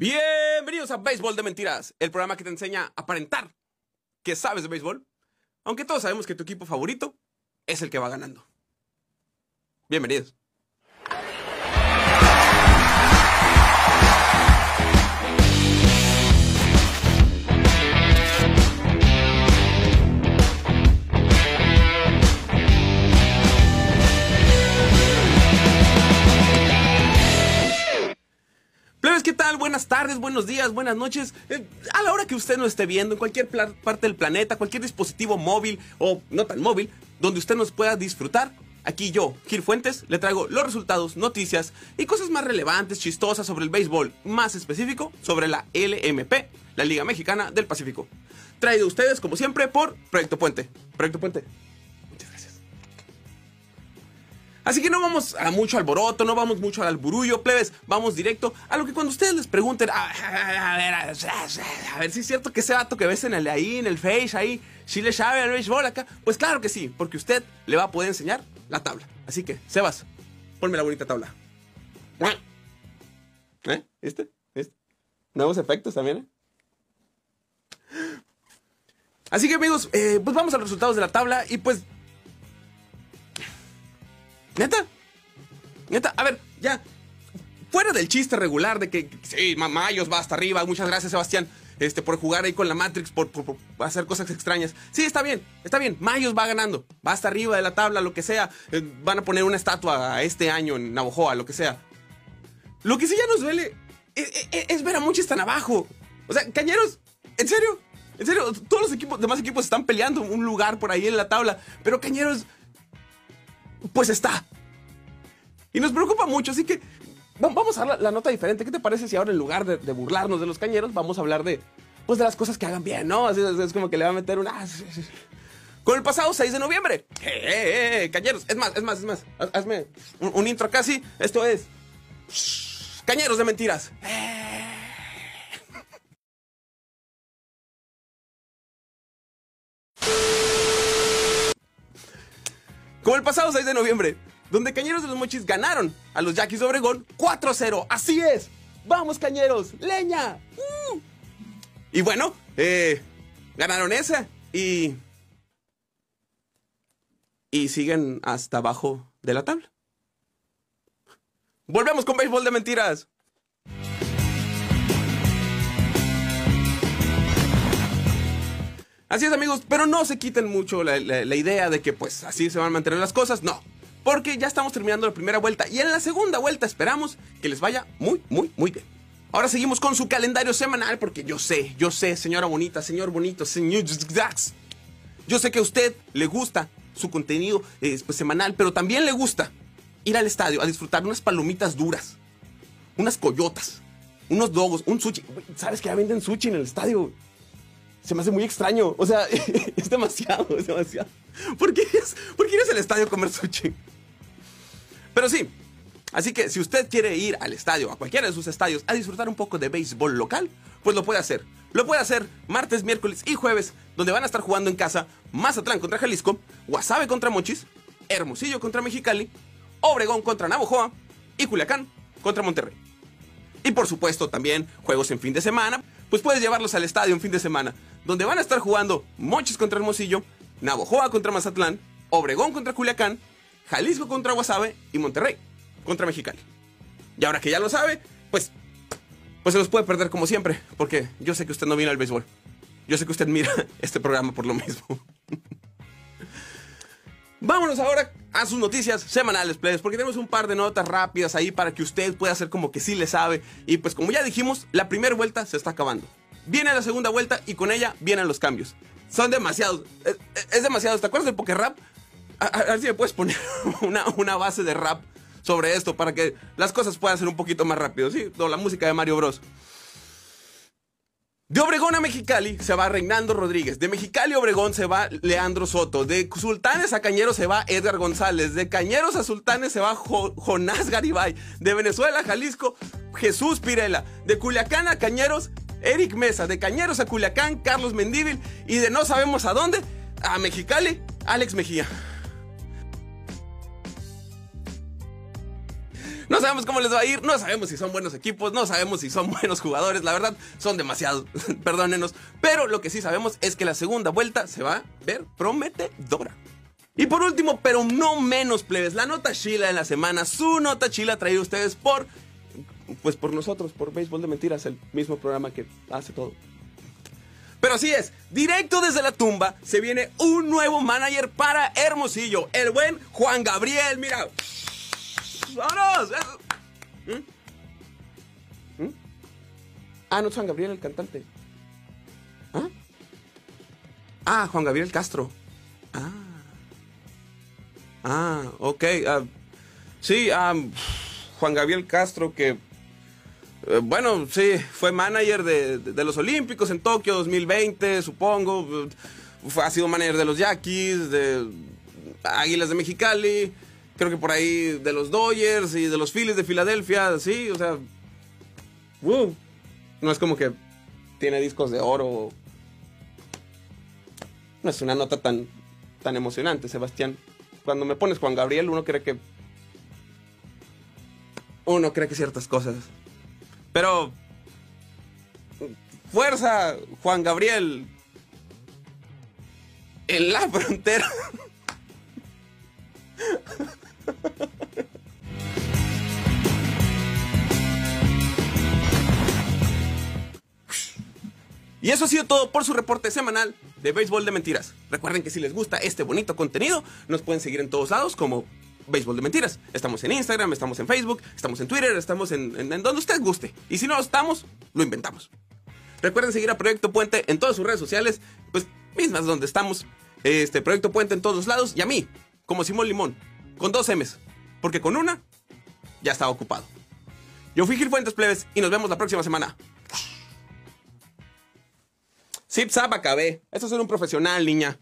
Bienvenidos a Béisbol de Mentiras, el programa que te enseña a aparentar que sabes de béisbol, aunque todos sabemos que tu equipo favorito es el que va ganando. Bienvenidos. Buenas tardes, buenos días, buenas noches. Eh, a la hora que usted nos esté viendo, en cualquier parte del planeta, cualquier dispositivo móvil o no tan móvil, donde usted nos pueda disfrutar, aquí yo, Gil Fuentes, le traigo los resultados, noticias y cosas más relevantes, chistosas sobre el béisbol, más específico sobre la LMP, la Liga Mexicana del Pacífico. Traído ustedes, como siempre, por Proyecto Puente. Proyecto Puente. Así que no vamos a mucho alboroto, no vamos mucho al burullo, plebes, vamos directo a lo que cuando ustedes les pregunten, a, a- a ver, a, a ver si es cierto que ese vato que ves en el ahí, en el face, ahí, si le sabe al béisbol acá, pues claro que sí, porque usted le va a poder enseñar la tabla. Así que, Sebas, ponme la bonita tabla. ¿Eh? ¿Viste? ¿Viste? Nuevos efectos también, ¿eh? Así que amigos, eh, pues vamos a los resultados de la tabla y pues Neta. Neta, a ver, ya. Fuera del chiste regular de que sí, Ma- Mayos va hasta arriba. Muchas gracias, Sebastián. Este, por jugar ahí con la Matrix, por, por- por hacer cosas extrañas. Sí, está bien, está bien. Mayos va ganando. Va hasta arriba de la tabla, lo que sea. Eh, van a poner una estatua este año en Navojoa, lo que sea. Lo que sí ya nos duele es, es- es ver a muchos tan abajo. O sea, cañeros, ¿en serio? ¿En serio? Todos los equipos, demás equipos están peleando un lugar por ahí en la tabla. Pero cañeros, pues está. Y nos preocupa mucho, así que va- vamos a dar la, nota diferente. ¿Qué te parece si ahora en lugar de, burlarnos de los cañeros, vamos a hablar de, pues, de las cosas que hagan bien, ¿no? Así es, es como que le va a meter una... Con el pasado 6 de noviembre. ¡Eh, eh, eh! Cañeros, es más, es más, es más. Haz- Hazme un, un intro casi. Esto es... Cañeros de mentiras. Como el pasado 6 de noviembre, donde Cañeros de los Mochis ganaron a los Yaquis de Obregón 4-0. Así es. Vamos, Cañeros. Leña. ¡Uh! Y bueno, eh, ganaron esa y... Y siguen hasta abajo de la tabla. Volvemos con béisbol de mentiras. Así es amigos, pero no se quiten mucho la, idea de que pues así se van a mantener las cosas, no. Porque ya estamos terminando la primera vuelta y en la segunda vuelta esperamos que les vaya muy, muy, muy bien. Ahora seguimos con su calendario semanal porque yo sé, yo sé, señora bonita, señor bonito, señor Zax. Yo sé que a usted le gusta su contenido eh, pues, semanal, pero también le gusta ir al estadio a disfrutar unas palomitas duras, unas coyotas, unos dogos, un sushi. ¿Sabes que ya venden sushi en el estadio? Se me hace muy extraño. O sea, es demasiado, es demasiado. ¿Por qué irías, por al estadio a comer sushi? Pero sí, así que si usted quiere ir al estadio, a cualquiera de sus estadios, a disfrutar un poco de béisbol local, pues lo puede hacer. Lo puede hacer martes, miércoles y jueves, donde van a estar jugando en casa Mazatlán contra Jalisco, Guasave contra Mochis, Hermosillo contra Mexicali, Obregón contra Navojoa y Culiacán contra Monterrey. Y por supuesto también juegos en fin de semana, pues puedes llevarlos al estadio en fin de semana, donde van a estar jugando Mochis contra Hermosillo, Navojoa contra Mazatlán, Obregón contra Culiacán, Jalisco contra Guasave y Monterrey contra Mexicali. Y ahora que ya lo sabe, pues, pues se los puede perder como siempre, porque yo sé que usted no mira el béisbol. Yo sé que usted mira este programa por lo mismo. Vámonos ahora a sus noticias semanales, players, porque tenemos un par de notas rápidas ahí para que usted pueda hacer como que sí le sabe. Y pues como ya dijimos, la primera vuelta se está acabando. Viene la segunda vuelta y con ella vienen los cambios. Son demasiados. Es, es demasiado. ¿Te acuerdas del poker rap? A, a- ver me puedes poner una, una base de rap sobre esto para que las cosas puedan ser un poquito más rápido. Sí, o la música de Mario Bros. De Obregón a Mexicali se va Reinaldo Rodríguez. De Mexicali a Obregón se va Leandro Soto. De Sultanes a Cañeros se va Edgar González. De Cañeros a Sultanes se va Jo- Jonás Garibay. De Venezuela a Jalisco, Jesús Pirela. De Culiacán a Cañeros, Eric Mesa. De Cañeros a Culiacán, Carlos Mendívil. Y de no sabemos a dónde, a Mexicali, Alex Mejía. No sabemos cómo les va a ir, no sabemos si son buenos equipos, no sabemos si son buenos jugadores, la verdad son demasiados, perdónenos. Pero lo que sí sabemos es que la segunda vuelta se va a ver prometedora. Y por último, pero no menos plebes, la nota chila de la semana, su nota chila traída ustedes por, pues por nosotros, por Béisbol de Mentiras, el mismo programa que hace todo. Pero así es, directo desde la tumba se viene un nuevo manager para Hermosillo, el buen Juan Gabriel, mira. ¡Vámonos! ¿Mm? ¿Mm? Ah, no es Juan Gabriel el cantante. ¿Ah? Ah, Juan Gabriel Castro. Ah. Ah, ok. ah, sí, ah, Juan Gabriel Castro que... eh, bueno, sí, fue manager de, los Olímpicos en Tokio 2020, supongo. eh, Fue, ha sido manager de los Yaquis, de Águilas de Mexicali. Creo que por ahí de los Dodgers y de los Phillies de Filadelfia, sí, o sea... wow. No es como que tiene discos de oro. No es una nota tan, tan emocionante, Sebastián. Cuando me pones Juan Gabriel, uno cree que... Uno cree que ciertas cosas. Pero... Fuerza, Juan Gabriel. En la frontera. Y eso ha sido todo por su reporte semanal de Béisbol de Mentiras. Recuerden que si les gusta este bonito contenido, nos pueden seguir en todos lados como Béisbol de Mentiras. Estamos en Instagram, estamos en Facebook, estamos en Twitter, estamos en, donde usted guste. Y si no estamos, lo inventamos. Recuerden seguir a Proyecto Puente en todas sus redes sociales, pues mismas donde estamos. Este Proyecto Puente en todos lados y a mí, como Simón Limón, con dos M's, porque con una ya estaba ocupado. Yo fui Gil Fuentes Plebes y nos vemos la próxima semana. Zip zap acabé. Esto es ser un profesional, niña.